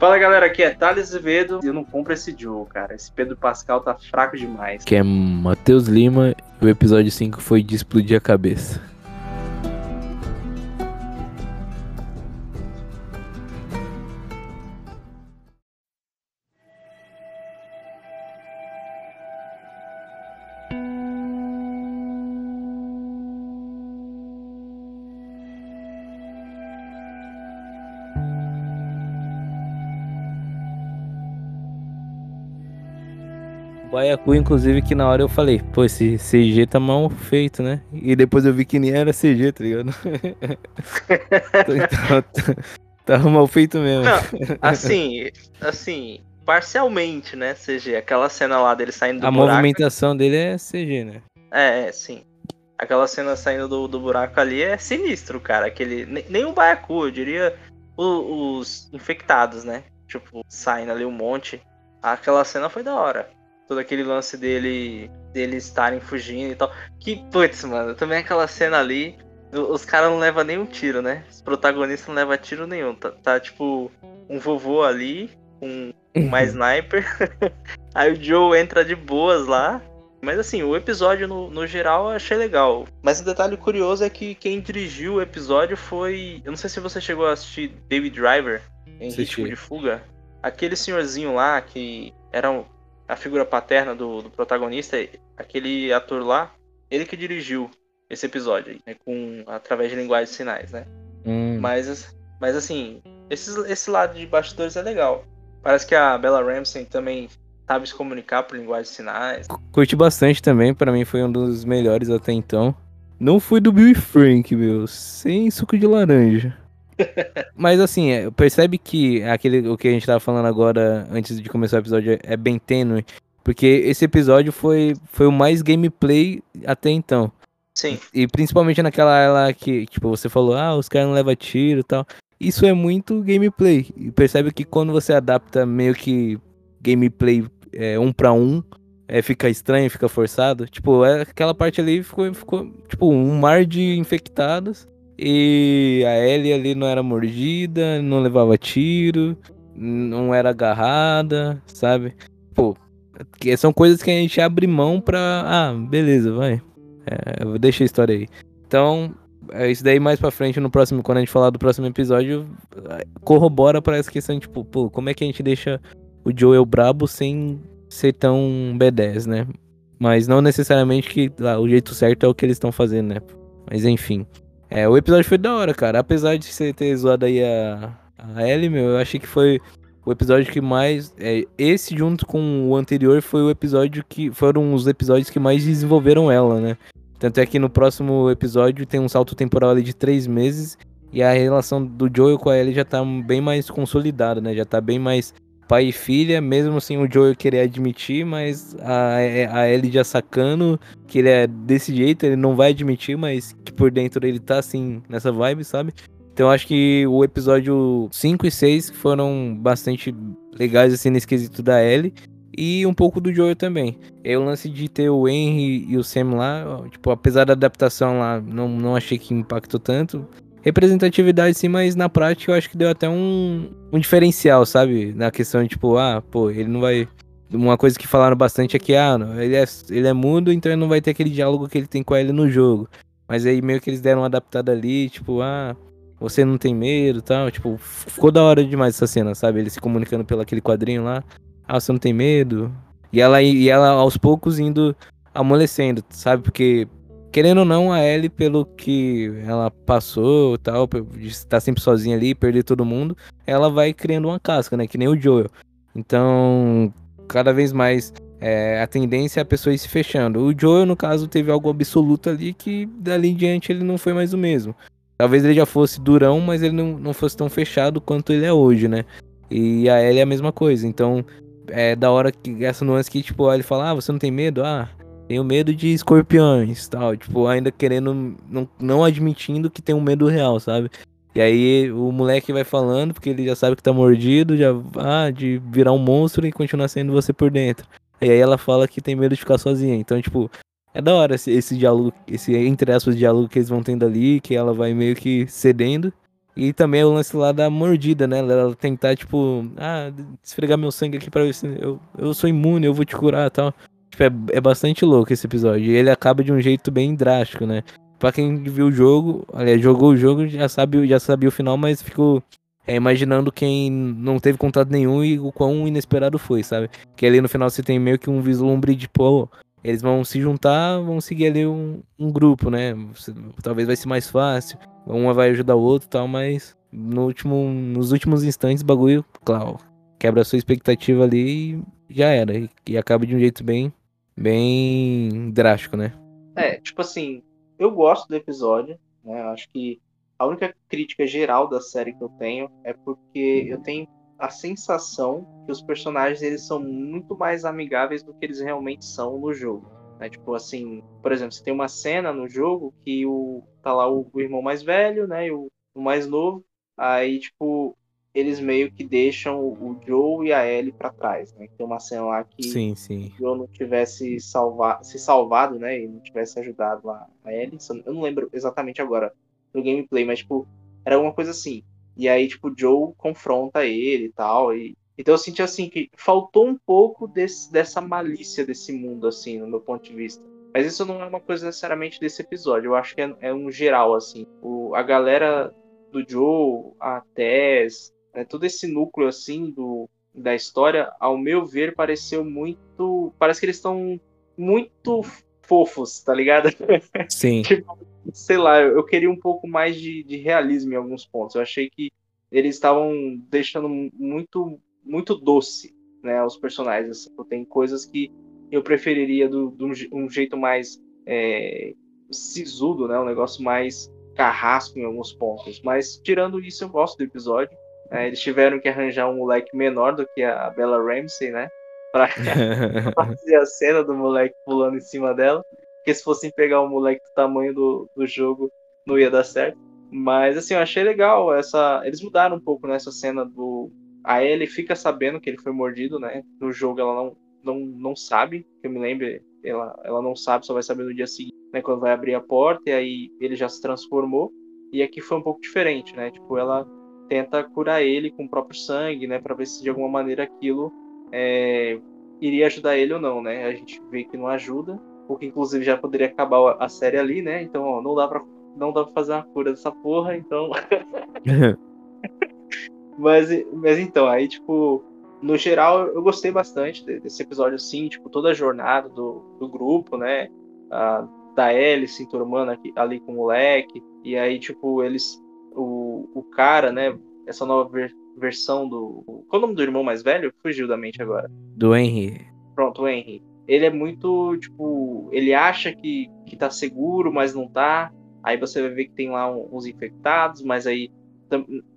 Fala galera, aqui é Thales Azevedo eu não compro esse Joe, cara. Esse Pedro Pascal tá fraco demais. Que é Matheus Lima o episódio 5 foi de explodir a cabeça. Baiacu, inclusive, que na hora eu falei, pô, esse CG tá mal feito, né? E depois eu vi que nem era CG, tá ligado? então, tá, tá mal feito mesmo. Não, assim, assim, parcialmente, né, CG. Aquela cena lá dele saindo do A buraco. movimentação dele é CG, né? É, é, sim. Aquela cena saindo do, do buraco ali é sinistro, cara. Aquele, nem o Baiacu, eu diria os, os infectados, né? Tipo, saindo ali um monte. Aquela cena foi da hora todo aquele lance dele dele estarem fugindo e tal. Que, putz, mano, também aquela cena ali, os caras não levam nem um tiro, né? Os protagonistas não levam tiro nenhum. Tá, tá tipo um vovô ali, um, um mais sniper. Aí o Joe entra de boas lá. Mas assim, o episódio no, no geral eu achei legal. Mas um detalhe curioso é que quem dirigiu o episódio foi. Eu não sei se você chegou a assistir David Driver em Ritmo de Fuga. Aquele senhorzinho lá que era um, a figura paterna do, do protagonista, aquele ator lá, ele que dirigiu esse episódio, né, com através de linguagem de sinais, né? Hum. Mas, mas assim, esse, esse lado de bastidores é legal. Parece que a Bella Ramsey também sabe se comunicar por linguagem de sinais. Curti bastante também, para mim foi um dos melhores até então. Não foi do Bill e Frank, meu, sem suco de laranja. Mas assim, é, percebe que aquele o que a gente tava falando agora, antes de começar o episódio, é bem tênue. Porque esse episódio foi, foi o mais gameplay até então. Sim. E principalmente naquela lá que, tipo, você falou, ah, os caras não levam tiro e tal. Isso é muito gameplay. E percebe que quando você adapta meio que gameplay é, um para um, é, fica estranho, fica forçado. Tipo, é, aquela parte ali ficou, ficou, tipo, um mar de infectados. E a Ellie ali não era mordida, não levava tiro, não era agarrada, sabe? Pô, são coisas que a gente abre mão pra. Ah, beleza, vai. É, deixa a história aí. Então, é isso daí mais pra frente, no próximo, quando a gente falar do próximo episódio, corrobora para essa questão, tipo, pô, como é que a gente deixa o Joel brabo sem ser tão B10, né? Mas não necessariamente que ah, o jeito certo é o que eles estão fazendo, né? Mas enfim. É, o episódio foi da hora, cara. Apesar de você ter zoado aí a, a Ellie, meu, eu achei que foi o episódio que mais. É, esse, junto com o anterior, foi o episódio que. Foram os episódios que mais desenvolveram ela, né? Tanto é que no próximo episódio tem um salto temporal ali de três meses. E a relação do Joel com a Ellie já tá bem mais consolidada, né? Já tá bem mais pai e filha, mesmo sem o Joel querer admitir, mas a, a Ellie já sacando que ele é desse jeito, ele não vai admitir, mas que por dentro ele tá assim, nessa vibe, sabe? Então acho que o episódio 5 e 6 foram bastante legais assim nesse quesito da Ellie e um pouco do Joel também. É o lance de ter o Henry e o Sam lá, tipo, apesar da adaptação lá, não, não achei que impactou tanto representatividade sim, mas na prática eu acho que deu até um, um diferencial, sabe? Na questão de tipo, ah, pô, ele não vai. Uma coisa que falaram bastante é que, ah, ele é, ele é mudo, então ele não vai ter aquele diálogo que ele tem com ele no jogo. Mas aí meio que eles deram uma adaptada ali, tipo, ah, você não tem medo tal. Tipo, ficou da hora demais essa cena, sabe? Ele se comunicando pelo aquele quadrinho lá. Ah, você não tem medo? E ela, e ela aos poucos indo amolecendo, sabe? Porque querendo ou não, a Ellie, pelo que ela passou tal, de estar sempre sozinha ali, perder todo mundo, ela vai criando uma casca, né? Que nem o Joel. Então, cada vez mais é, a tendência é a pessoa ir se fechando. O Joel, no caso, teve algo absoluto ali que dali em diante ele não foi mais o mesmo. Talvez ele já fosse durão, mas ele não, não fosse tão fechado quanto ele é hoje, né? E a Ellie é a mesma coisa. Então, é da hora que essa nuance que, tipo, ele fala, ah, você não tem medo? Ah, tenho medo de escorpiões, tal, tipo, ainda querendo, não, não admitindo que tem um medo real, sabe? E aí o moleque vai falando, porque ele já sabe que tá mordido, já ah, de virar um monstro e continuar sendo você por dentro. E aí ela fala que tem medo de ficar sozinha. Então, tipo, é da hora esse, esse diálogo, esse entre aspas diálogo que eles vão tendo ali, que ela vai meio que cedendo. E também o lance lá da mordida, né? Ela tentar, tipo, ah, esfregar meu sangue aqui pra ver se eu, eu sou imune, eu vou te curar tal. Tipo, é, é bastante louco esse episódio. E ele acaba de um jeito bem drástico, né? Pra quem viu o jogo, aliás, jogou o jogo, já sabe, já sabia o final, mas ficou é, imaginando quem não teve contato nenhum e o quão inesperado foi, sabe? Que ali no final você tem meio que um vislumbre de, pô, eles vão se juntar, vão seguir ali um, um grupo, né? Talvez vai ser mais fácil, uma vai ajudar o outro e tal, mas no último, nos últimos instantes bagulho, claro, quebra a sua expectativa ali e já era. E, e acaba de um jeito bem, bem drástico, né? É, tipo assim, eu gosto do episódio, né? Eu acho que a única crítica geral da série que eu tenho é porque eu tenho a sensação que os personagens eles são muito mais amigáveis do que eles realmente são no jogo. Né? Tipo assim, por exemplo, você tem uma cena no jogo que o tá lá o, o irmão mais velho, né, e o, o, mais novo, aí tipo eles meio que deixam o Joe e a Ellie para trás, né? Tem uma cena lá que sim, sim. o Joe não tivesse salva se salvado, né, e não tivesse ajudado a, a Ellie. Eu não lembro exatamente agora no gameplay, mas tipo era alguma coisa assim. E aí tipo o Joe confronta ele e tal e então eu senti assim que faltou um pouco desse, dessa malícia desse mundo, assim, no meu ponto de vista. Mas isso não é uma coisa necessariamente desse episódio. Eu acho que é, é um geral, assim. O, a galera do Joe, a Tess, né, todo esse núcleo, assim, do, da história, ao meu ver, pareceu muito. Parece que eles estão muito fofos, tá ligado? Sim. tipo, sei lá, eu queria um pouco mais de, de realismo em alguns pontos. Eu achei que eles estavam deixando muito muito doce, né, os personagens. Assim. Tem coisas que eu preferiria do, do um jeito mais é, sisudo, né, um negócio mais carrasco em alguns pontos. Mas tirando isso, eu gosto do episódio. É, eles tiveram que arranjar um moleque menor do que a Bella Ramsey, né, para fazer a cena do moleque pulando em cima dela. Porque se fossem pegar um moleque do tamanho do, do jogo, não ia dar certo. Mas assim, eu achei legal essa. Eles mudaram um pouco nessa cena do, a Ellie fica sabendo que ele foi mordido, né? No jogo ela não, não, não sabe, que eu me lembro, ela, ela não sabe, só vai saber no dia seguinte, né? Quando vai abrir a porta, e aí ele já se transformou. E aqui foi um pouco diferente, né? Tipo, ela tenta curar ele com o próprio sangue, né? Pra ver se de alguma maneira aquilo é, iria ajudar ele ou não, né? A gente vê que não ajuda, porque inclusive já poderia acabar a série ali, né? Então, ó, não dá pra, não dá pra fazer uma cura dessa porra, então. Mas, mas então, aí, tipo, no geral, eu gostei bastante desse episódio, assim, tipo, toda a jornada do, do grupo, né? A, da Ellie se enturmando aqui, ali com o moleque. E aí, tipo, eles. O, o cara, né? Essa nova ver, versão do. Qual o nome do irmão mais velho? Fugiu da mente agora. Do Henry. Pronto, o Henry. Ele é muito, tipo. Ele acha que, que tá seguro, mas não tá. Aí você vai ver que tem lá uns infectados, mas aí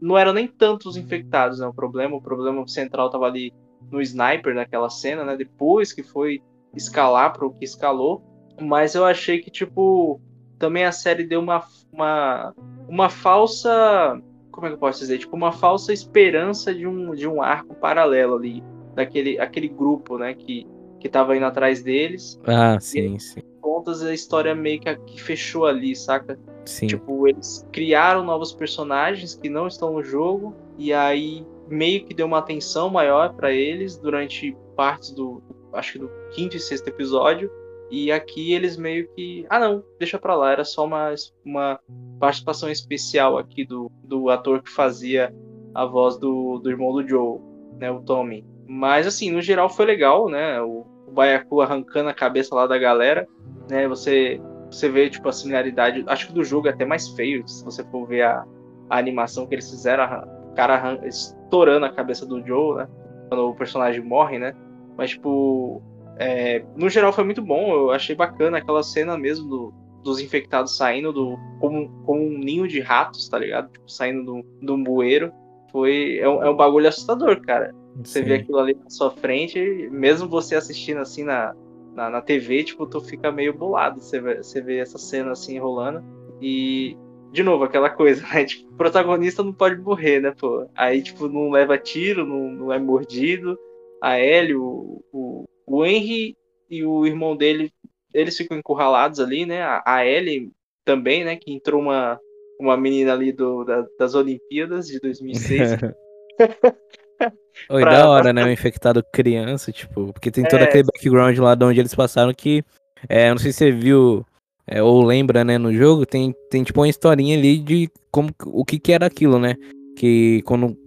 não eram nem tantos infectados, né? O problema, o problema central estava ali no sniper naquela cena, né? Depois que foi escalar para o que escalou, mas eu achei que tipo também a série deu uma uma uma falsa como é que eu posso dizer? Tipo uma falsa esperança de um de um arco paralelo ali daquele aquele grupo, né? Que que tava indo atrás deles. Ah, sim, sim. Contas a história meio que, que fechou ali, saca? Sim. Tipo, eles criaram novos personagens que não estão no jogo e aí meio que deu uma atenção maior para eles durante partes do, acho que do quinto e sexto episódio. E aqui eles meio que, ah não, deixa pra lá, era só uma, uma participação especial aqui do, do ator que fazia a voz do, do irmão do Joe, né, o Tommy. Mas assim, no geral foi legal, né? O, o Baiacu arrancando a cabeça lá da galera, né? Você você vê, tipo, a similaridade. Acho que do jogo é até mais feio, se você for ver a, a animação que eles fizeram, o cara estourando a cabeça do Joe, né? Quando o personagem morre, né? Mas, tipo, é, no geral foi muito bom. Eu achei bacana aquela cena mesmo do, dos infectados saindo do como, como um ninho de ratos, tá ligado? Tipo, saindo do, do bueiro. Foi, é um, é um bagulho assustador, cara. Você Sim. vê aquilo ali na sua frente, mesmo você assistindo assim na, na, na TV, tipo, tu fica meio bolado. Você vê, você vê essa cena assim rolando. E, de novo, aquela coisa, né? Tipo, o protagonista não pode morrer, né, pô? Aí, tipo, não leva tiro, não, não é mordido. A Ellie, o, o, o Henry e o irmão dele, eles ficam encurralados ali, né? A, a Ellie também, né? Que entrou uma, uma menina ali do, da, das Olimpíadas de 2006. Oi, Pra- da hora, né? O infectado criança, tipo, porque tem todo É. aquele background lá de onde eles passaram que. É, eu não sei se você viu é, ou lembra, né, no jogo, tem, tem tipo uma historinha ali de como o que, que era aquilo, né? Que quando,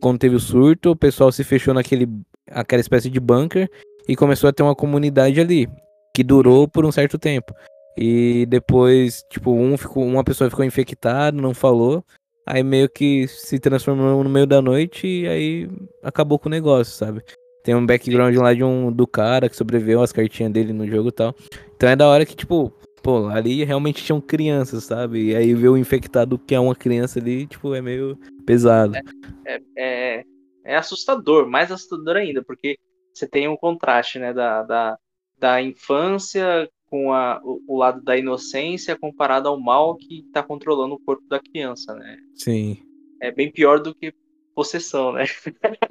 quando teve o surto, o pessoal se fechou naquele aquela espécie de bunker e começou a ter uma comunidade ali, que durou por um certo tempo. E depois, tipo, um ficou, uma pessoa ficou infectada, não falou. Aí meio que se transformou no meio da noite e aí acabou com o negócio, sabe? Tem um background lá de um do cara que sobreviveu as cartinhas dele no jogo e tal. Então é da hora que, tipo, pô, ali realmente tinham crianças, sabe? E aí ver o infectado que é uma criança ali, tipo, é meio pesado. é, é, é assustador, mais assustador ainda, porque você tem um contraste, né, da, da, da infância com a, o, o lado da inocência comparado ao mal que está controlando o corpo da criança, né? Sim. É bem pior do que possessão, né?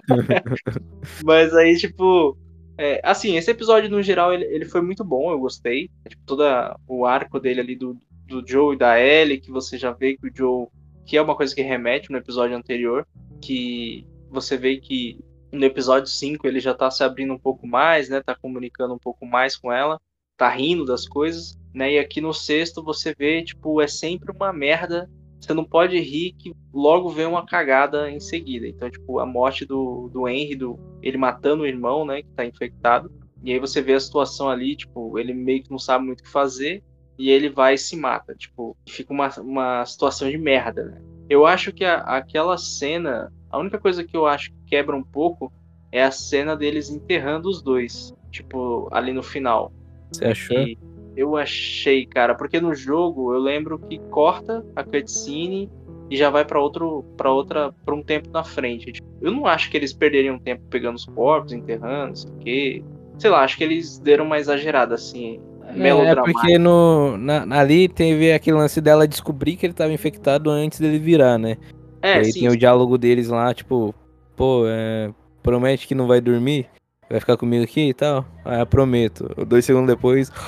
Mas aí, tipo, é, assim, esse episódio no geral ele, ele foi muito bom, eu gostei. Tipo, todo o arco dele ali do, do Joe e da Ellie, que você já vê que o Joe, que é uma coisa que remete no episódio anterior, que você vê que no episódio 5 ele já tá se abrindo um pouco mais, né? Tá comunicando um pouco mais com ela, tá rindo das coisas, né? E aqui no sexto você vê, tipo, é sempre uma merda. Você não pode rir que logo vem uma cagada em seguida. Então, tipo, a morte do, do Henry, do, ele matando o irmão, né? Que tá infectado. E aí você vê a situação ali, tipo, ele meio que não sabe muito o que fazer. E ele vai e se mata. Tipo, fica uma, uma situação de merda, né? Eu acho que a, aquela cena, a única coisa que eu acho quebra um pouco é a cena deles enterrando os dois. Tipo, ali no final. Você achou? E eu achei, cara, porque no jogo eu lembro que corta a cutscene e já vai pra outro, para outra, para um tempo na frente. Tipo, Eu não acho que eles perderiam tempo pegando os corpos, enterrando, sei o quê. Sei lá, acho que eles deram uma exagerada assim, É, melodramática. porque no, na- ali teve aquele lance dela descobrir que ele tava infectado antes dele virar, né? e É, aí sim, tem o diálogo deles lá, tipo, pô, é, promete que não vai dormir? Vai ficar comigo aqui e tal? Ah, eu prometo. Dois segundos depois.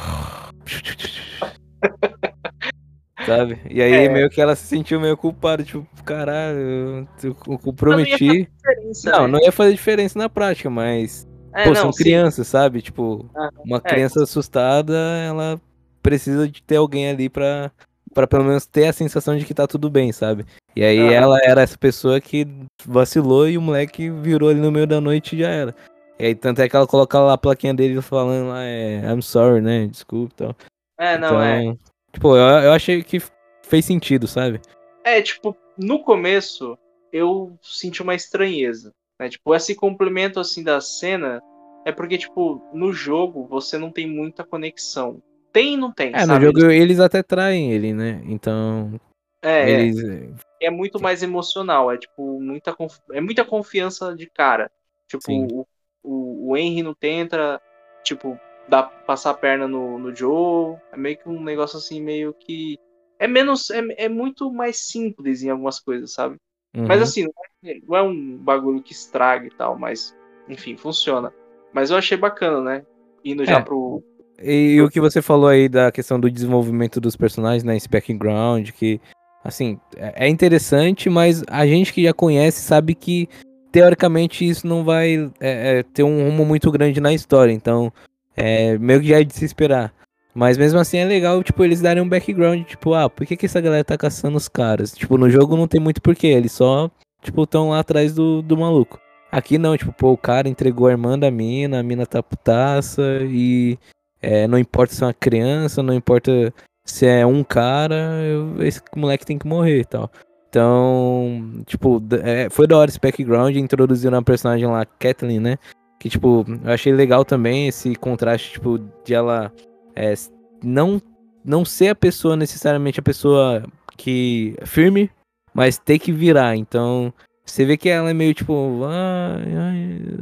Sabe? E aí É. meio que ela se sentiu meio culpada, tipo, caralho, eu, Mas não ia prometi. fazer diferença, Não, né? não ia fazer diferença na prática, mas É, Pô, não, são sim. crianças, sabe? Tipo, Ah, uma é. criança assustada, ela precisa de ter alguém ali pra, pra pelo menos ter a sensação de que tá tudo bem, sabe? E aí Aham. ela era essa pessoa que vacilou e o moleque virou ali no meio da noite e já era. E aí tanto é que ela coloca lá a plaquinha dele falando lá, é, I'm sorry, né? Desculpa e tal. É, não, então, é. tipo, eu, eu achei que fez sentido, sabe? É, tipo, no começo eu senti uma estranheza. Né? Tipo, esse complemento assim da cena é porque, tipo, no jogo você não tem muita conexão. Tem e não tem, É, no sabe? jogo eles até traem ele, né? Então, É, é, eles. é muito mais emocional. É tipo, muita, conf- é muita confiança de cara. Tipo, Sim. o, o, o Henry não tenta, tipo, dar, passar a perna no, no Joe. É meio que um negócio assim, meio que. É menos. É, é muito mais simples em algumas coisas, sabe? Mas Uhum. assim, não é, não é um bagulho que estraga e tal, mas enfim, funciona. Mas eu achei bacana, né? Indo já É. pro. E, o que você falou aí da questão do desenvolvimento dos personagens, né? Esse background, que, assim, é é interessante, mas a gente que já conhece sabe que, teoricamente, isso não vai é, é, ter um rumo muito grande na história. Então, é meio que já é de se esperar. Mas mesmo assim é legal, tipo, eles darem um background, tipo, ah, por que, que essa galera tá caçando os caras? Tipo, no jogo não tem muito porquê, eles só, tipo, tão lá atrás do, do maluco. Aqui não, tipo, pô, o cara entregou a irmã da mina, a mina tá putaça e é, não importa se é uma criança, não importa se é um cara, eu- esse moleque tem que morrer e tal. Então, tipo, é, foi da hora esse background, introduziram uma personagem lá, Kathleen, né? Que, tipo, eu achei legal também esse contraste, tipo, de ela é, não, não ser a pessoa, necessariamente a pessoa que firme, mas ter que virar. Então, você vê que ela é meio tipo,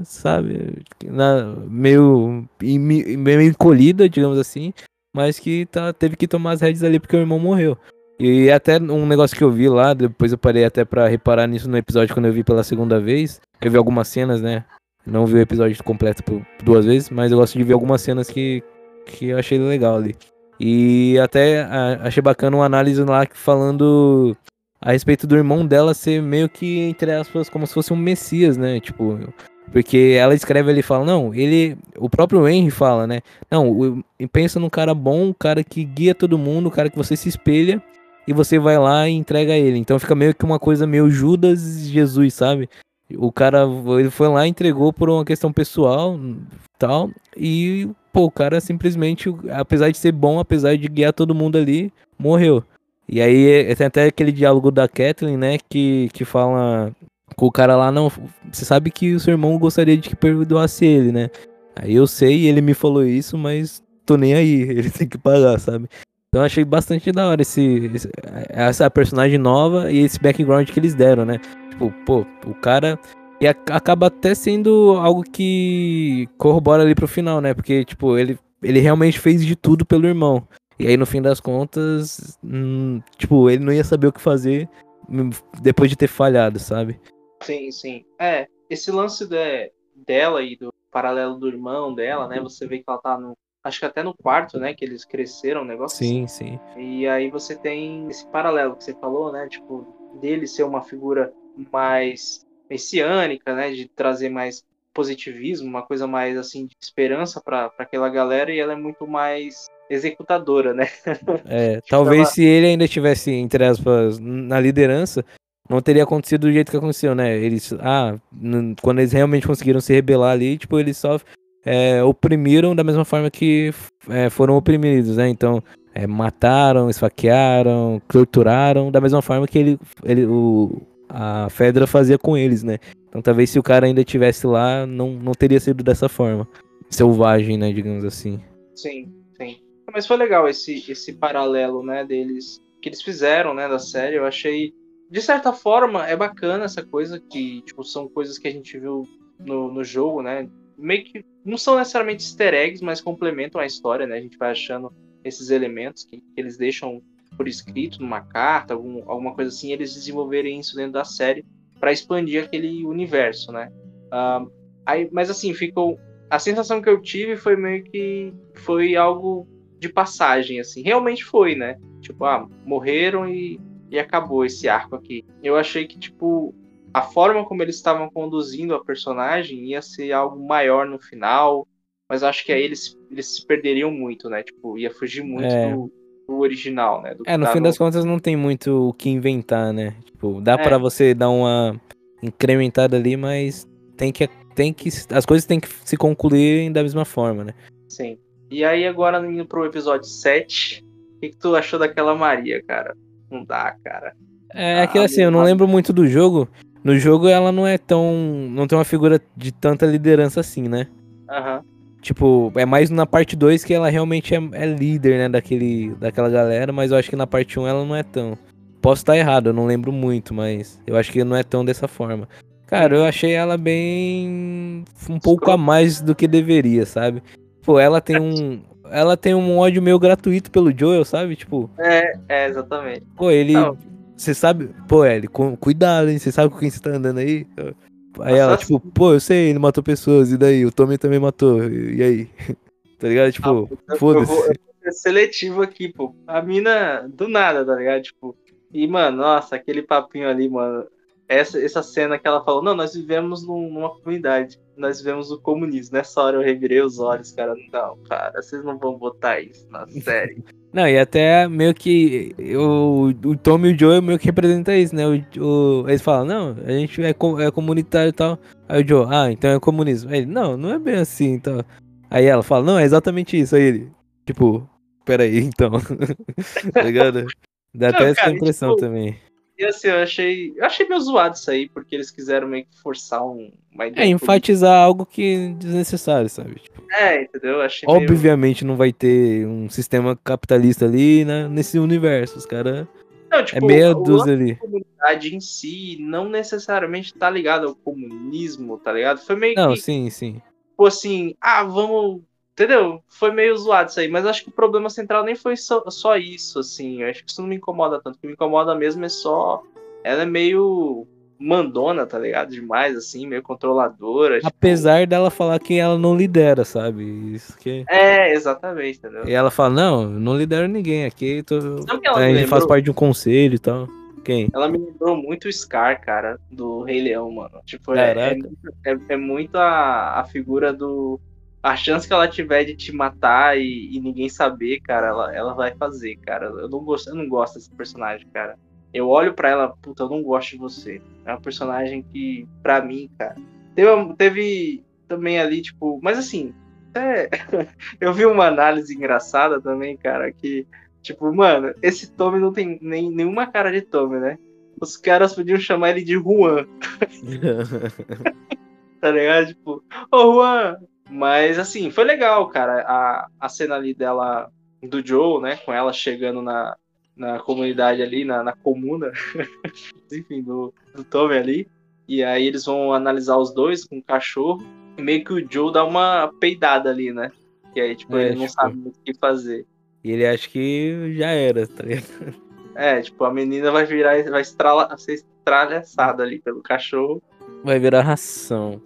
sabe, na- meio, meio encolhida, digamos assim, mas que tá, teve que tomar as rédeas ali porque o irmão morreu. E até um negócio que eu vi lá, depois eu parei até pra reparar nisso no episódio quando eu vi pela segunda vez. Eu vi algumas cenas, né? Não vi o episódio completo por duas vezes, mas eu gosto de ver algumas cenas que, que eu achei legal ali. E até achei bacana uma análise lá falando a respeito do irmão dela ser meio que, entre aspas, como se fosse um messias, né? Tipo, porque ela escreve ali e fala, não, ele. O próprio Henry fala, né? Não, pensa num cara bom, um cara que guia todo mundo, um cara que você se espelha e você vai lá e entrega ele. Então fica meio que uma coisa meio Judas Jesus, sabe? O cara ele foi lá entregou por uma questão pessoal tal. E, pô, o cara simplesmente, apesar de ser bom, apesar de guiar todo mundo ali, morreu. E aí tem até aquele diálogo da Kathleen, né? Que, que fala com o cara lá, não, você sabe que o seu irmão gostaria de que perdoasse ele, né? Aí eu sei, ele me falou isso, mas tô nem aí, ele tem que pagar, sabe? Então achei bastante da hora esse, esse, essa personagem nova e esse background que eles deram, né? Tipo, pô, o cara. E acaba até sendo algo que corrobora ali pro final, né? Porque, tipo, ele, ele realmente fez de tudo pelo irmão. E aí, no fim das contas, hum, tipo, ele não ia saber o que fazer hum, depois de ter falhado, sabe? Sim, sim. É, esse lance de, dela e do paralelo do irmão dela, né? Você vê que ela tá no. Acho que até no quarto, né? Que eles cresceram, o negócio. Sim, assim. sim. E aí você tem esse paralelo que você falou, né? Tipo, dele ser uma figura mais messiânica, né? De trazer mais positivismo, uma coisa mais assim de esperança para aquela galera e ela é muito mais executadora, né? É, tipo, talvez ela... se ele ainda tivesse entre aspas na liderança, não teria acontecido do jeito que aconteceu, né? Eles, ah, quando eles realmente conseguiram se rebelar ali, tipo, eles só é, oprimiram da mesma forma que é, foram oprimidos, né? Então, é, mataram, esfaquearam, torturaram, da mesma forma que ele, ele o, a Fedra fazia com eles, né? Então, talvez se o cara ainda estivesse lá, não, não teria sido dessa forma. Selvagem, né? Digamos assim. Sim, sim. Mas foi legal esse, esse paralelo, né? Deles, que eles fizeram, né? Da série. Eu achei de certa forma, é bacana essa coisa que, tipo, são coisas que a gente viu no, no jogo, né? Meio que não são necessariamente easter eggs, mas complementam a história, né? A gente vai achando esses elementos que, que eles deixam por escrito numa carta, algum, alguma coisa assim, eles desenvolverem isso dentro da série para expandir aquele universo, né? Uh, aí, mas assim, ficou. A sensação que eu tive foi meio que foi algo de passagem, assim. Realmente foi, né? Tipo, ah, morreram e e acabou esse arco aqui. Eu achei que, tipo, a forma como eles estavam conduzindo a personagem ia ser algo maior no final, mas acho que aí eles, eles se perderiam muito, né? Tipo, ia fugir muito é. do, do, original, né? Do é, no fim no... das contas não tem muito o que inventar, né? Tipo, dá é. para você dar uma incrementada ali, mas tem que, tem que. As coisas têm que se concluir da mesma forma, né? Sim. E aí, agora indo pro episódio 7, o que, que tu achou daquela Maria, cara? Não dá, cara. É, é que assim, eu não lembro muito do jogo. No jogo ela não é tão. não tem uma figura de tanta liderança assim, né? Aham. Uhum. Tipo, é mais na parte 2 que ela realmente é, é, líder, né, daquele, daquela galera, mas eu acho que na parte 1 um ela não é tão. Posso estar errado, eu não lembro muito, mas eu acho que não é tão dessa forma. Cara, eu achei ela bem. um pouco a mais do que deveria, sabe? Pô, ela tem um ela tem um ódio meio gratuito pelo Joel, sabe? Tipo. É, é, exatamente. Pô, ele. Você sabe. Pô, ele, cuidado, hein? Você sabe com quem você tá andando aí? Aí ela, tipo, pô, eu sei, ele matou pessoas, e daí? O Tommy também matou, e aí? tá ligado? Tipo, ah, foda-se. Seletivo aqui, pô. A mina, do nada, tá ligado? Tipo, e, mano, nossa, aquele papinho ali, mano essa, essa cena que ela falou, não, nós vivemos num, numa comunidade, nós vivemos o comunismo. Nessa hora eu revirei os olhos, cara. Não, cara, vocês não vão botar isso na série. Não, e até meio que o, o Tom e o Joe meio que representa isso, né? O, o, eles falam, não, a gente é, é comunitário e tal. Aí o Joe, ah, então é comunismo. Aí ele, não, não é bem assim, então. Aí ela fala, não, é exatamente isso. Aí ele, tipo, peraí, então. tá ligado? Dá não, até cara, essa impressão tipo, também. E assim, eu achei. Eu achei meio zoado isso aí, porque eles quiseram meio que forçar um, uma ideia. É, enfatizar política. algo que é desnecessário, sabe? Tipo, é, entendeu? Achei obviamente meio... não vai ter um sistema capitalista ali né, nesse universo. Os caras. É tipo, é meia dúzia ali. A comunidade em si não necessariamente tá ligado ao comunismo, tá ligado? Foi meio não, que. Não, sim, sim. Tipo assim, ah, vamos Entendeu? Foi meio zoado isso aí, mas acho que o problema central nem foi só, só isso, assim. Eu acho que isso não me incomoda tanto. O que me incomoda mesmo é só. Ela é meio mandona, tá ligado? Demais, assim, meio controladora. Tipo Apesar tipo... dela falar que ela não lidera, sabe? Isso que... É, exatamente, entendeu? E ela fala, não, não lidero ninguém aqui, tô... a gente faz parte de um conselho e tal. Quem? Ela me lembrou muito o Scar, cara, do Rei Leão, mano. Tipo, é, é, é, é, muito a, a figura do. A chance que ela tiver de te matar e, e, ninguém saber, cara, ela, ela vai fazer, cara. Eu não gosto, eu não gosto desse personagem, cara. Eu olho para ela, puta, eu não gosto de você. É uma personagem que, pra mim, cara. Teve, teve também ali, tipo. Mas assim, é, eu vi uma análise engraçada também, cara, que, tipo, mano, esse Tommy não tem nem, nenhuma cara de Tommy, né? Os caras podiam chamar ele de Juan. tá ligado? Tipo, ô oh, Juan! Mas, assim, foi legal, cara, a, a cena ali dela, do Joe, né, com ela chegando na, na comunidade ali, na, na comuna, enfim, do, do Tommy ali. E aí eles vão analisar os dois com o cachorro meio que o Joe dá uma peidada ali, né? E aí, tipo, é, ele não tipo... sabe o que fazer. E ele acha que já era, tá ligado? É, tipo, a menina vai virar, vai estrala, ser estralhaçada ali pelo cachorro. Vai virar ração.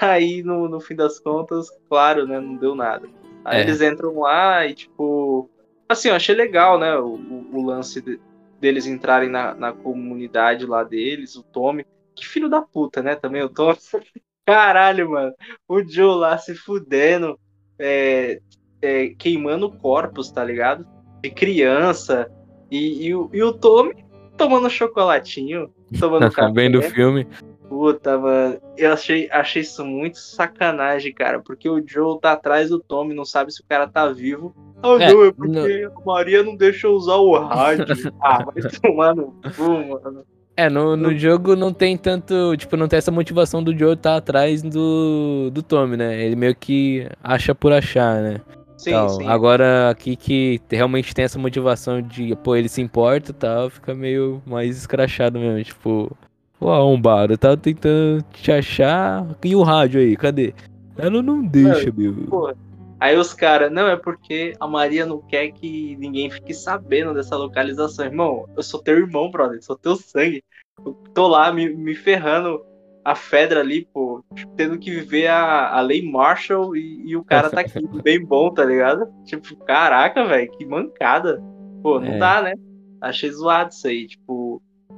Aí, no, no fim das contas, claro, né, não deu nada. Aí é. eles entram lá e, tipo... Assim, eu achei legal, né, o, o, o lance de, deles entrarem na, na comunidade lá deles, o Tommy. Que filho da puta, né, também o Tommy. Caralho, mano. O Joe lá se fudendo, é, é, queimando corpos, tá ligado? De criança. E, e, e o Tommy tomando chocolatinho, tomando café. Bem do filme. Puta, mano. Eu achei, achei isso muito sacanagem, cara. Porque o Joe tá atrás do Tommy, não sabe se o cara tá vivo. Ah, é, não, é porque não... a Maria não deixa eu usar o rádio. ah, vai tomar no cu, mano. É, no, no jogo não tem tanto. Tipo, não tem essa motivação do Joe estar tá atrás do, do Tommy, né? Ele meio que acha por achar, né? Sim, tal. sim. Agora aqui que realmente tem essa motivação de, pô, ele se importa e tal, fica meio mais escrachado mesmo. Tipo, pô, arrombado, eu tava tentando te achar. E o rádio aí, cadê? Ela não deixa, meu. Porra. Aí os caras, não, é porque a Maria não quer que ninguém fique sabendo dessa localização. Irmão, eu sou teu irmão, brother, sou teu sangue. Eu tô lá me, me ferrando a Fedra ali, pô, tendo que viver a, a lei Marshall e, e o cara tá aqui bem bom, tá ligado? Tipo, caraca, velho, que mancada. Pô, não é. dá, né? Achei zoado isso aí, tipo,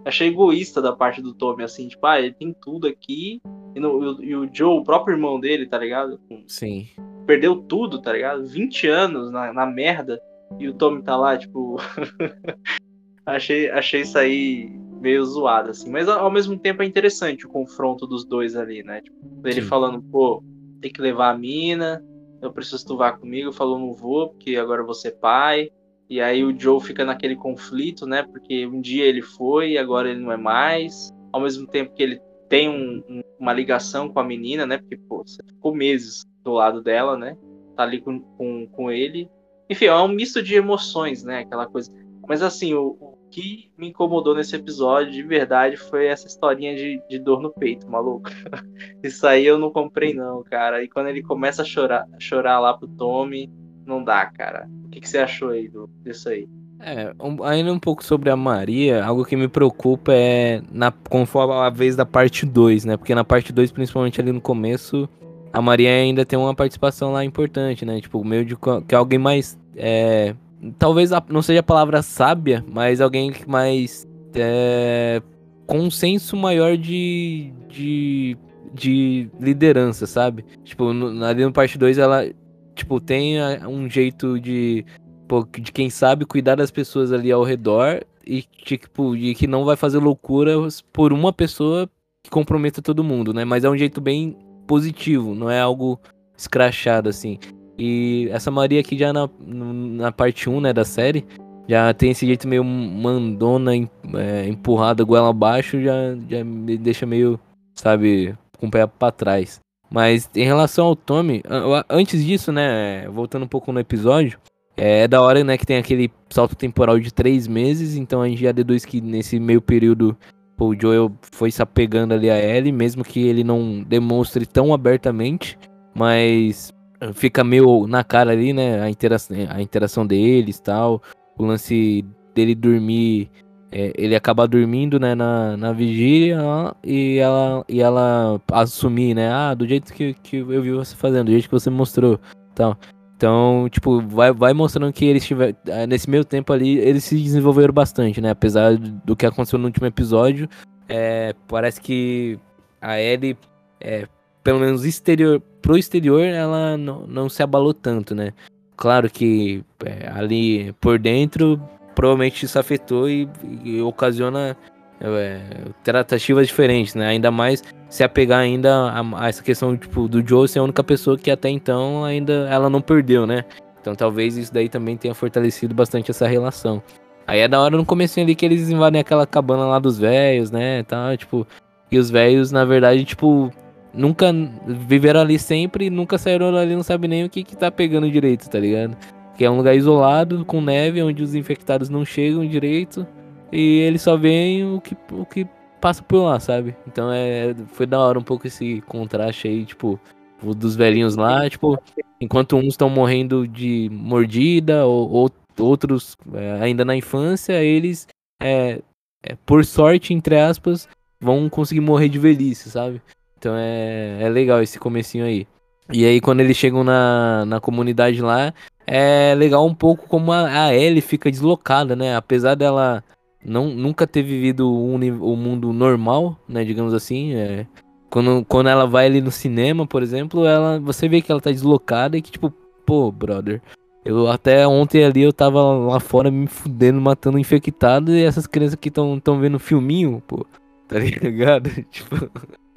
achei egoísta da parte do Tommy, assim, tipo, ah, ele tem tudo aqui e, no, e, o Joe, o próprio irmão dele, tá ligado? Sim perdeu tudo, tá ligado? 20 anos na, na merda e o Tommy tá lá, tipo. achei, achei isso aí meio zoado, assim. Mas ao mesmo tempo é interessante o confronto dos dois ali, né? Tipo, ele Sim. falando, pô, tem que levar a mina, eu preciso que tu vá comigo. Falou, não vou, porque agora eu vou ser pai. E aí o Joe fica naquele conflito, né? Porque um dia ele foi e agora ele não é mais. Ao mesmo tempo que ele tem um, um, uma ligação com a menina, né? Porque, pô, você ficou meses do lado dela, né? Tá ali com, com, com ele. Enfim, é um misto de emoções, né? Aquela coisa. Mas assim, o, o que me incomodou nesse episódio de verdade foi essa historinha de, de dor no peito, maluco. Isso aí eu não comprei, não, cara. E quando ele começa a chorar, chorar lá pro Tommy, não dá, cara. O que, que você achou aí do, disso aí? É, um, ainda um pouco sobre a Maria, algo que me preocupa é na, conforme a vez da parte 2, né? Porque na parte 2, principalmente ali no começo, a Maria ainda tem uma participação lá importante, né? Tipo, meio de que é alguém mais. É, talvez não seja a palavra sábia, mas alguém que mais. É, com um senso maior de, de, de liderança, sabe? Tipo, no, ali no parte 2 ela tipo, tem um jeito de, pô, de quem sabe cuidar das pessoas ali ao redor e tipo, de que não vai fazer loucuras por uma pessoa que comprometa todo mundo, né? Mas é um jeito bem positivo, não é algo escrachado assim. E essa Maria aqui já na, na parte 1, né, da série, já tem esse jeito meio mandona, é, empurrada goela abaixo, já, já me deixa meio, sabe, com o pé pra trás. Mas em relação ao Tommy, antes disso, né, voltando um pouco no episódio, é da hora, né, que tem aquele salto temporal de três meses, então a gente já deduz que nesse meio período o Joel foi se apegando ali a Ellie, mesmo que ele não demonstre tão abertamente, mas fica meio na cara ali, né? A interação, a interação deles tal. O lance dele dormir. É, ele acaba dormindo, né, na, na vigília e ela, e ela assumir, né? Ah, do jeito que, que eu vi você fazendo, do jeito que você mostrou tal. Então, tipo, vai, vai mostrando que eles tiveram. Nesse meio tempo ali, eles se desenvolveram bastante, né? Apesar do que aconteceu no último episódio, é, parece que a Ellie, é, pelo menos exterior, pro exterior, ela não, não se abalou tanto, né? Claro que é, ali por dentro, provavelmente isso afetou e, e ocasiona é, tratativas diferentes, né? Ainda mais se apegar ainda a, a, essa questão tipo, do Joe ser a única pessoa que até então ainda ela não perdeu, né? Então talvez isso daí também tenha fortalecido bastante essa relação. Aí é da hora no começo ali que eles invadem aquela cabana lá dos velhos, né? Tá, tipo, e os velhos, na verdade, tipo, nunca viveram ali sempre, nunca saíram ali, não sabe nem o que que tá pegando direito, tá ligado? Que é um lugar isolado, com neve, onde os infectados não chegam direito. E eles só veem o que, o que passa por lá, sabe? Então é, foi da hora um pouco esse contraste aí, tipo, dos velhinhos lá, tipo, enquanto uns estão morrendo de mordida, ou, ou outros é, ainda na infância, eles, é, é, por sorte, entre aspas, vão conseguir morrer de velhice, sabe? Então é, é legal esse comecinho aí. E aí quando eles chegam na, na comunidade lá, é legal um pouco como a, a Ellie fica deslocada, né? Apesar dela não, nunca ter vivido o, mundo normal, né, digamos assim. É, quando, quando ela vai ali no cinema, por exemplo, ela, você vê que ela tá deslocada e que, tipo, pô, brother. Eu até ontem ali eu tava lá fora me fudendo, matando infectado, e essas crianças que estão tão vendo filminho, pô, tá ligado? tipo,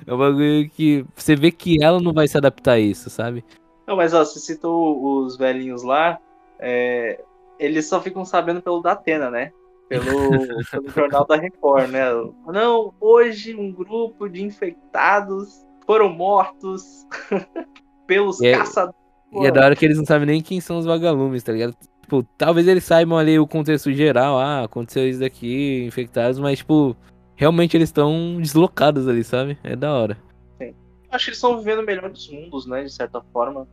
é um bagulho que você vê que ela não vai se adaptar a isso, sabe? Não, mas ó, você citou os velhinhos lá, é, eles só ficam sabendo pelo Datena, né? pelo, pelo jornal da Record, né? Não, hoje um grupo de infectados foram mortos pelos e é, caçadores. E é da hora que eles não sabem nem quem são os vagalumes, tá ligado? Tipo, talvez eles saibam ali o contexto geral, ah, aconteceu isso daqui, infectados, mas, tipo, realmente eles estão deslocados ali, sabe? É da hora. Sim. Acho que eles estão vivendo o melhor dos mundos, né? De certa forma.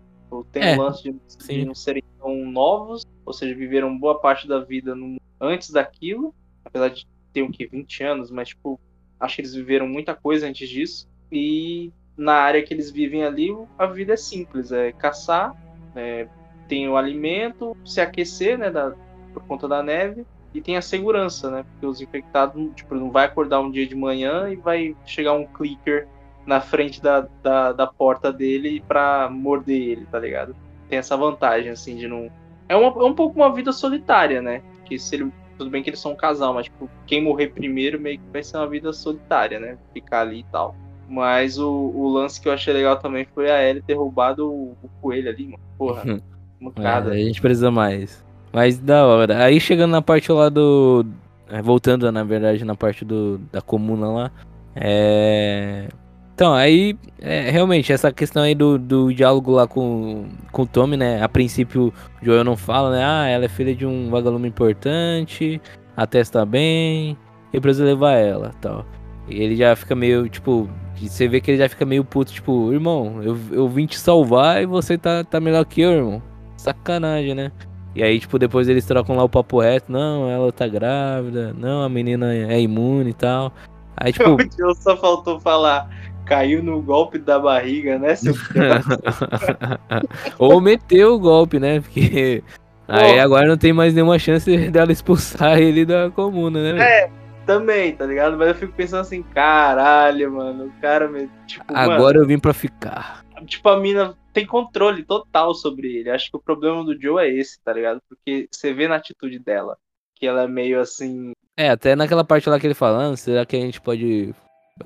Tem é, um lance de, de não serem tão novos, ou seja, viveram boa parte da vida no antes daquilo, apesar de ter o que 20 anos, mas tipo, acho que eles viveram muita coisa antes disso. E na área que eles vivem ali, a vida é simples, é caçar, é, tem o alimento, se aquecer, né, da, por conta da neve, e tem a segurança, né, porque os infectados, tipo, não vai acordar um dia de manhã e vai chegar um clicker na frente da, da, da porta dele para morder ele, tá ligado? Tem essa vantagem, assim, de não... É, uma, é um pouco uma vida solitária, né? que se ele. Tudo bem que eles são um casal, mas tipo, quem morrer primeiro meio que vai ser uma vida solitária, né? Ficar ali e tal. Mas o, o lance que eu achei legal também foi a Ellie ter roubado o, o coelho ali, mano. Porra, mancada. É, a gente precisa mais. Mas da hora. Aí chegando na parte lá do. É, voltando, na verdade, na parte do, da comuna lá. É. Então, aí, é, realmente, essa questão aí do, do diálogo lá com, com o Tommy, né? A princípio, o Joel não fala, né? Ah, ela é filha de um vagalume importante, a Tess bem, eu preciso levar ela, tal. E ele já fica meio, tipo, você vê que ele já fica meio puto, tipo, irmão, eu, eu vim te salvar e você tá, tá melhor que eu, irmão. Sacanagem, né? E aí, tipo, depois eles trocam lá o papo reto, não, ela tá grávida, não, a menina é imune e tal. Aí, tipo. O só faltou falar caiu no golpe da barriga, né, seu Ou meteu o golpe, né? Porque aí agora não tem mais nenhuma chance dela expulsar ele da comuna, né? É, também, tá ligado? Mas eu fico pensando assim, caralho, mano, o cara, tipo, Agora mano, eu vim pra ficar. Tipo, a mina tem controle total sobre ele. Acho que o problema do Joe é esse, tá ligado? Porque você vê na atitude dela que ela é meio assim. É, até naquela parte lá que ele falando, será que a gente pode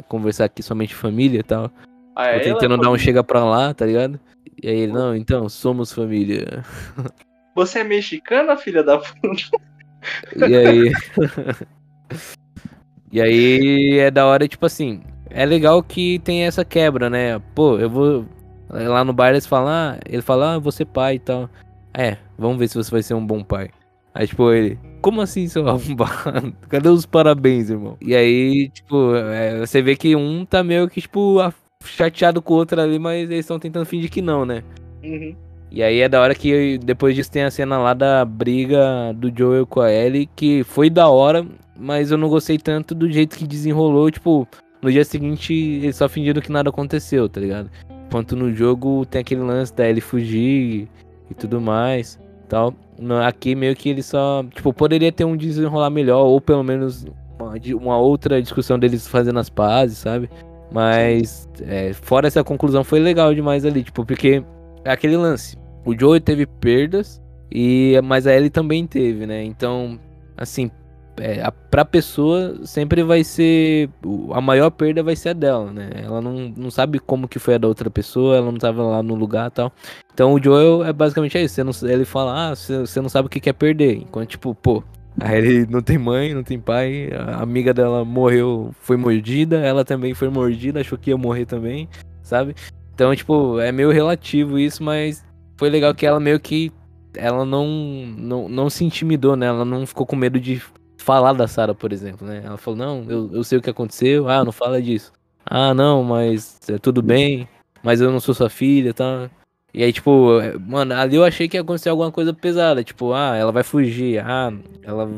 conversar aqui somente família e tal. Ah, é, tentando dar um chega pra lá, tá ligado? E aí ele, não, então, somos família. Você é mexicana, filha da puta? E aí. e aí é da hora, tipo assim. É legal que tem essa quebra, né? Pô, eu vou. Lá no bar eles falam, ah, ele fala, ah, você pai e tal. É, vamos ver se você vai ser um bom pai. Aí, tipo, ele, como assim, seu arrombado? Cadê os parabéns, irmão? E aí, tipo, é, você vê que um tá meio que, tipo, chateado com o outro ali, mas eles estão tentando fingir que não, né? Uhum. E aí é da hora que depois disso tem a cena lá da briga do Joel com a Ellie, que foi da hora, mas eu não gostei tanto do jeito que desenrolou, tipo, no dia seguinte eles só fingiram que nada aconteceu, tá ligado? Enquanto no jogo tem aquele lance da Ellie fugir e tudo mais, tal. Aqui meio que ele só, tipo, poderia ter um desenrolar melhor ou pelo menos uma, uma outra discussão deles fazendo as pazes, sabe? Mas é, fora essa conclusão foi legal demais ali, tipo, porque é aquele lance. O Joey teve perdas e mas a Ellie também teve, né? Então, assim, é, a, pra pessoa sempre vai ser. A maior perda vai ser a dela, né? Ela não, não sabe como que foi a da outra pessoa, ela não tava lá no lugar tal. Então o Joel é basicamente isso. Você não, ele fala, ah, você, não sabe o que quer perder. Enquanto, tipo, pô, Aí ele não tem mãe, não tem pai, a amiga dela morreu, foi mordida, ela também foi mordida, achou que ia morrer também, sabe? Então, tipo, é meio relativo isso, mas foi legal que ela meio que ela não não, não se intimidou, né? Ela não ficou com medo de falar da Sarah, por exemplo, né? Ela falou: "Não, eu, eu sei o que aconteceu. Ah, não fala disso. Ah, não, mas é tudo bem, mas eu não sou sua filha, tá? E aí, tipo, mano, ali eu achei que ia acontecer alguma coisa pesada. Tipo, ah, ela vai fugir. Ah, ela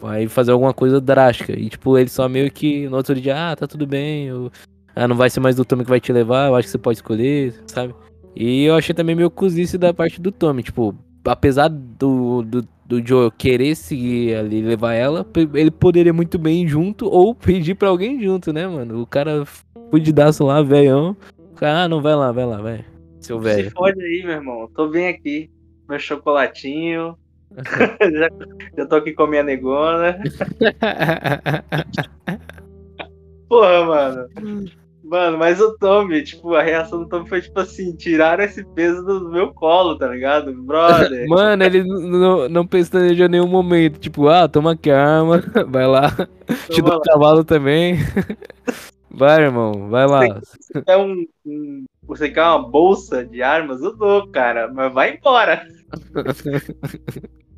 vai fazer alguma coisa drástica. E, tipo, ele só meio que no outro dia, ah, tá tudo bem. Eu, ah, não vai ser mais do Tommy que vai te levar. Eu acho que você pode escolher, sabe? E eu achei também meio cozice da parte do Tommy. Tipo, apesar do, do, do Joe querer seguir ali levar ela, ele poderia muito bem ir junto ou pedir pra alguém junto, né, mano? O cara fudidaço lá, velhão. Ah, não, vai lá, vai lá, vai. Seu velho. Se fode aí, meu irmão. Tô bem aqui. Meu chocolatinho. já, já tô aqui com a minha negona. Porra, mano. Mano, mas o Tommy, tipo, a reação do Tommy foi tipo assim, tiraram esse peso do meu colo, tá ligado? Brother. Mano, ele não, não pestanejou em nenhum momento. Tipo, ah, toma aqui a arma, vai lá. Te dou o cavalo também. Vai, irmão, vai lá. É um, um você quer uma bolsa de armas? Eu dou, cara, mas vai embora.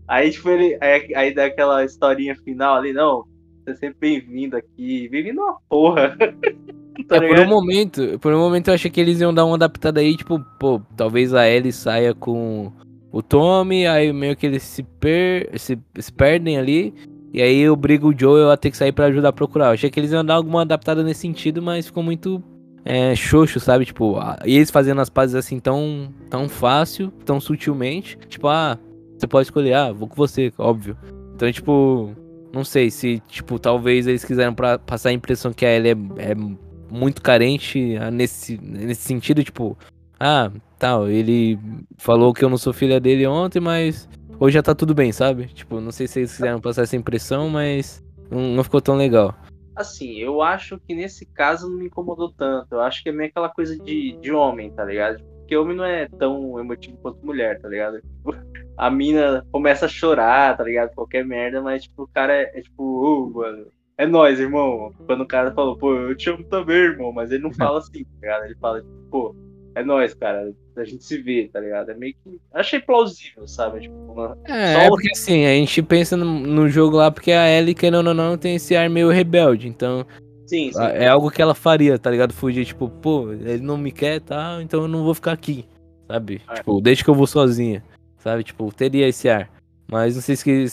aí, tipo, ele. Aí, aí dá aquela historinha final ali, não. Você é sempre bem-vindo aqui. Bem-vindo uma porra. tá é, por um momento, por um momento eu achei que eles iam dar uma adaptada aí, tipo, pô, talvez a Ellie saia com o Tommy, aí meio que eles se, per se, se perdem ali. E aí obriga o Joel a ter que sair para ajudar a procurar. Eu achei que eles iam dar alguma adaptada nesse sentido, mas ficou muito é, xoxo, sabe? Tipo, e eles fazendo as pazes assim tão, tão fácil, tão sutilmente. Tipo, ah, você pode escolher, ah, vou com você, óbvio. Então, tipo, não sei se, tipo, talvez eles quiseram pra passar a impressão que a Ellie é, é muito carente ah, nesse, nesse sentido, tipo, ah, tal, ele falou que eu não sou filha dele ontem, mas hoje já tá tudo bem, sabe? Tipo, não sei se eles quiseram passar essa impressão, mas não, não ficou tão legal. Assim, eu acho que nesse caso não me incomodou tanto. Eu acho que é meio aquela coisa de, de homem, tá ligado? Porque homem não é tão emotivo quanto mulher, tá ligado? Tipo, a mina começa a chorar, tá ligado? Qualquer merda, mas tipo, o cara é, é tipo, uh, mano, é nóis, irmão. Quando o cara falou, pô, eu te amo também, irmão, mas ele não fala assim, tá ligado? Ele fala, tipo, pô, é nóis, cara. A gente se vê, tá ligado? É meio que. Achei plausível, sabe? Tipo, uma... É, é porque assim, a gente pensa no, no, jogo lá porque a Ellie, querendo ou não, tem esse ar meio rebelde. Então. Sim, sim. É algo que ela faria, tá ligado? Fugir, tipo, pô, ele não me quer, tá? Então eu não vou ficar aqui. Sabe? É. Tipo, desde que eu vou sozinha. Sabe? Tipo, teria esse ar. Mas não sei se,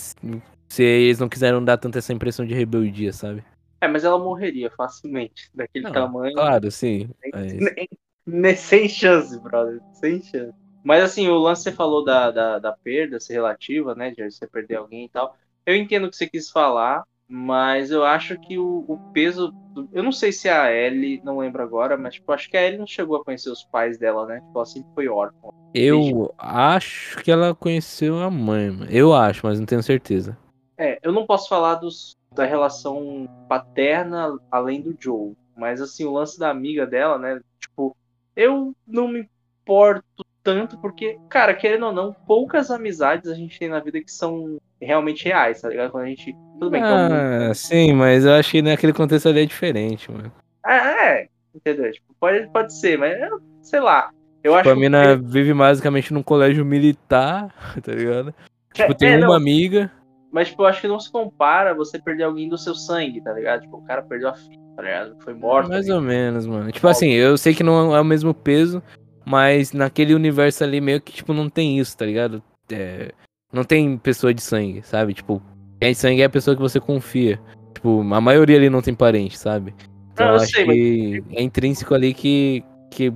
se eles não quiseram dar tanta essa impressão de rebeldia, sabe? É, mas ela morreria facilmente. Daquele não, tamanho. Claro, sim. Nem, nem, sem chance, brother. Sem chance. Mas assim, o lance que você falou da, da, da perda ser relativa, né? De você perder alguém e tal. Eu entendo o que você quis falar, mas eu acho que o, o peso. Do... Eu não sei se a Ellie, não lembro agora, mas tipo, acho que a Ellie não chegou a conhecer os pais dela, né? Tipo, ela sempre foi órfã. Eu Desde... acho que ela conheceu a mãe, eu acho, mas não tenho certeza. É, eu não posso falar dos, da relação paterna além do Joe. Mas assim, o lance da amiga dela, né? Tipo, eu não me importo tanto porque, cara, querendo ou não, poucas amizades a gente tem na vida que são realmente reais, tá ligado? Quando a gente. Tudo bem, ah, é sim, mas eu acho que naquele contexto ali é diferente, mano. Ah, é, entendeu? Tipo, pode, pode ser, mas sei lá. Eu tipo, acho a mina que... vive basicamente num colégio militar, tá ligado? Tipo, é, tem é, uma não. amiga. Mas, tipo, eu acho que não se compara você perder alguém do seu sangue, tá ligado? Tipo, o cara perdeu a filha tá ligado? Foi morto. Mais ou menos, mano. Tipo assim, eu sei que não é o mesmo peso, mas naquele universo ali meio que, tipo, não tem isso, tá ligado? É, não tem pessoa de sangue, sabe? Tipo, quem é de sangue é a pessoa que você confia. Tipo, a maioria ali não tem parente, sabe? Então não, eu acho sei, que mas... é intrínseco ali que, que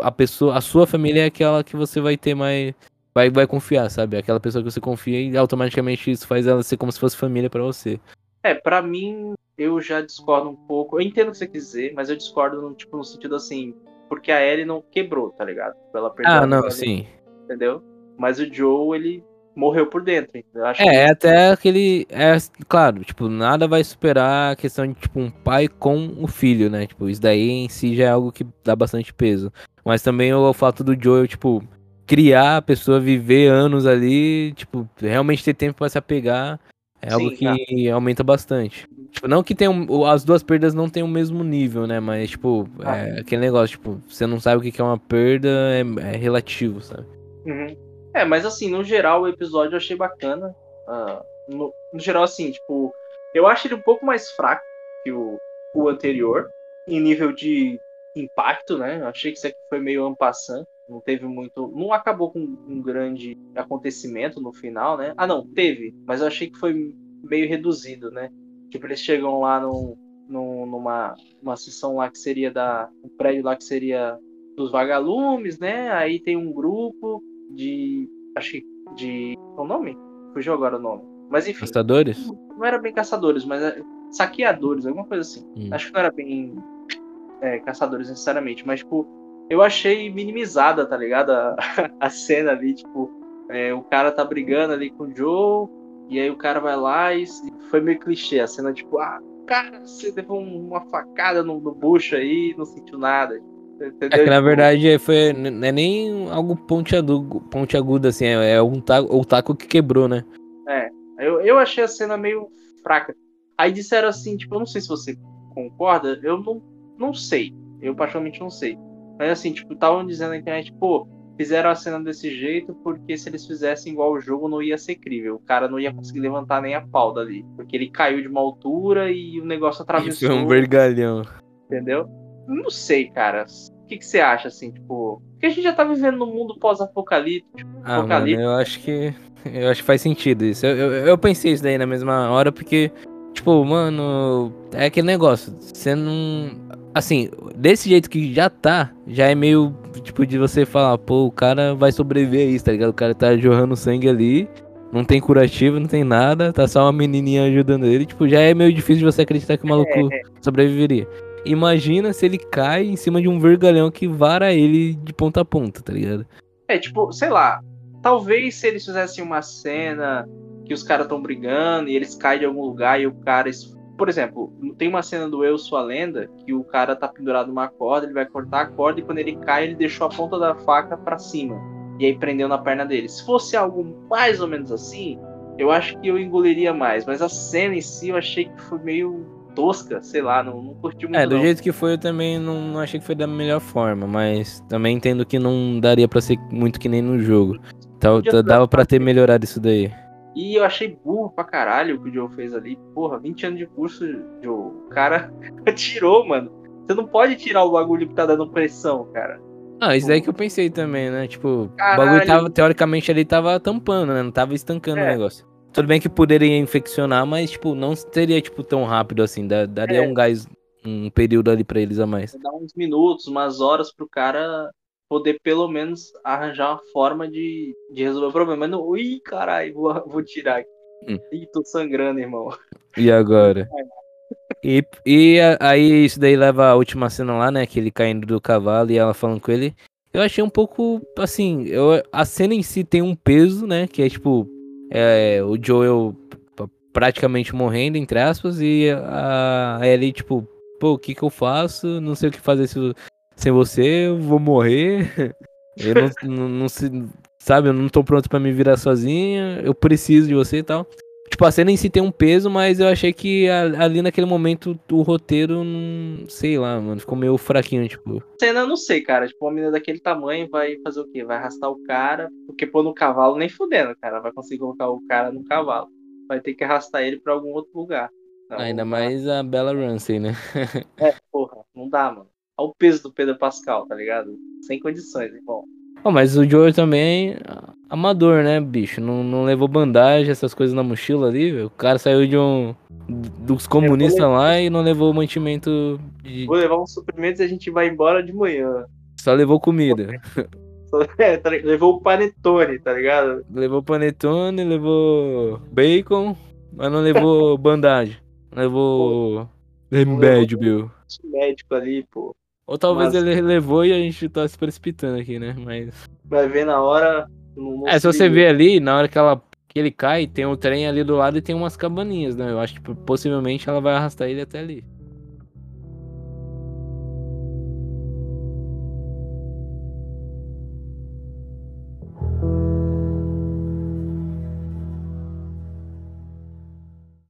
a pessoa, a sua família é aquela que você vai ter mais, vai, vai confiar, sabe? Aquela pessoa que você confia e automaticamente isso faz ela ser como se fosse família para você. É, para mim, eu já discordo um pouco. Eu entendo o que você quer dizer, mas eu discordo no, tipo, no sentido assim, porque a Ellie não quebrou, tá ligado? Ela ah, não, sim. Entendeu? Mas o Joe, ele morreu por dentro. Eu acho é, que... é até aquele. É, claro, tipo, nada vai superar a questão de, tipo, um pai com o filho, né? Tipo, isso daí em si já é algo que dá bastante peso. Mas também o, o fato do Joel, tipo, criar a pessoa, viver anos ali, tipo, realmente ter tempo para se apegar. É Sim, algo que tá. aumenta bastante. Tipo, não que tenham, as duas perdas não tenham o mesmo nível, né? Mas, tipo, ah. é aquele negócio, tipo, você não sabe o que é uma perda, é, é relativo, sabe? Uhum. É, mas assim, no geral, o episódio eu achei bacana. Uh, no, no, geral, assim, tipo, eu acho ele um pouco mais fraco que o, o anterior, em nível de impacto, né? Eu achei que isso aqui foi meio ampassant. Não teve muito. Não acabou com um grande acontecimento no final, né? Ah, não, teve, mas eu achei que foi meio reduzido, né? Tipo, eles chegam lá no, no, numa uma sessão lá que seria da. Um prédio lá que seria dos vagalumes, né? Aí tem um grupo de. Acho que. De. Qual o nome? Fugiu agora o nome. Mas enfim. Caçadores? Não era bem caçadores, mas é saqueadores, alguma coisa assim. Hum. Acho que não era bem é, caçadores necessariamente, mas tipo, eu achei minimizada, tá ligado? A, a cena ali, tipo, é, o cara tá brigando ali com o Joe, e aí o cara vai lá e foi meio clichê. A cena, tipo, ah, cara, você levou uma facada no, no bucho aí não sentiu nada. Entendeu? É que na verdade foi, não é nem algo pontiagudo, pontiagudo assim, é, é um taco, o taco que quebrou, né? É, eu, eu achei a cena meio fraca. Aí disseram assim, tipo, eu não sei se você concorda, eu não, não sei. Eu particularmente não sei. Mas assim, tipo, estavam dizendo na internet, pô, fizeram a cena desse jeito porque se eles fizessem igual o jogo não ia ser crível. O cara não ia conseguir levantar nem a pau dali. Porque ele caiu de uma altura e o negócio atravessou. Isso é um vergalhão. Entendeu? Não sei, cara. O que, que você acha, assim, tipo. Porque a gente já tá vivendo num mundo pós-apocalíptico. Ah, mano, eu acho que. Eu acho que faz sentido isso. Eu, eu, eu, pensei isso daí na mesma hora, porque, tipo, mano, é aquele negócio. Você não. Assim, desse jeito que já tá, já é meio, tipo, de você falar, pô, o cara vai sobreviver a isso, tá ligado? O cara tá jorrando sangue ali, não tem curativo, não tem nada, tá só uma menininha ajudando ele. Tipo, já é meio difícil de você acreditar que o maluco é. sobreviveria. Imagina se ele cai em cima de um vergalhão que vara ele de ponta a ponta, tá ligado? É, tipo, sei lá. Talvez se eles fizessem uma cena que os caras estão brigando e eles caem de algum lugar e o cara. Por exemplo, tem uma cena do Eu Sou a Lenda que o cara tá pendurado numa corda, ele vai cortar a corda e quando ele cai, ele deixou a ponta da faca para cima. E aí prendeu na perna dele. Se fosse algo mais ou menos assim, eu acho que eu engoliria mais. Mas a cena em si eu achei que foi meio tosca, sei lá, não, não curti muito. É, do não. jeito que foi, eu também não, não, achei que foi da melhor forma, mas também entendo que não daria para ser muito que nem no jogo. Então, dava para ter melhorado isso daí. E eu achei burro pra caralho o que o Joe fez ali. Porra, 20 anos de curso, Joe. O cara tirou, mano. Você não pode tirar o bagulho que tá dando pressão, cara. Ah, isso daí que eu pensei também, né? Tipo, Caralho. o bagulho tava, teoricamente, ali tava tampando, né? Não tava estancando é. o negócio. Tudo bem que poderia infeccionar, mas, tipo, não seria, tipo, tão rápido assim. Daria é. um gás, um período ali pra eles a mais. Dá uns minutos, umas horas pro cara poder pelo menos arranjar uma forma de, de resolver o problema. Mas não, ui, caralho, vou, vou tirar aqui. Hum. Ih, tô sangrando, irmão. E agora? E, e aí isso daí leva a última cena lá, né? Que ele caindo do cavalo e ela falando com ele. Eu achei um pouco, assim, eu, a cena em si tem um peso, né? Que é tipo, é, o Joel praticamente morrendo, entre aspas, e a, Ellie, tipo, pô, o que que eu faço? Não sei o que fazer se, sem você, eu vou morrer. Eu não, não, não, se, sabe, eu não tô pronto para me virar sozinha, eu preciso de você e tal. Tipo, a cena em si tem um peso, mas eu achei que ali naquele momento o roteiro, não sei lá, mano, ficou meio fraquinho, tipo. Cena eu não sei, cara. Tipo, uma menina daquele tamanho vai fazer o quê? Vai arrastar o cara, porque pôr no cavalo nem fudendo, cara. Vai conseguir colocar o cara no cavalo. Vai ter que arrastar ele pra algum outro lugar. Então, Ainda mais a Bella Ramsey, né? é, porra, não dá, mano. Olha o peso do Pedro Pascal, tá ligado? Sem condições, irmão. Oh, mas o Joe também amador, né, bicho? Não, não levou bandagem, essas coisas na mochila ali, O cara saiu de um. dos comunistas lá e não levou mantimento de. Vou levar uns suprimentos e a gente vai embora de manhã. Só levou comida. É, tá- levou o panetone, tá ligado? Levou panetone, levou bacon, mas não levou bandagem. Levou remédio, meu. Médico ali, pô. Ou talvez Mas- ele levou e a gente tá se precipitando aqui, né? Mas. Vai ver na hora. É, se você ver ali, na hora que, ela, que ele cai, tem um trem ali do lado e tem umas cabaninhas, né? Eu acho que possivelmente ela vai arrastar ele até ali.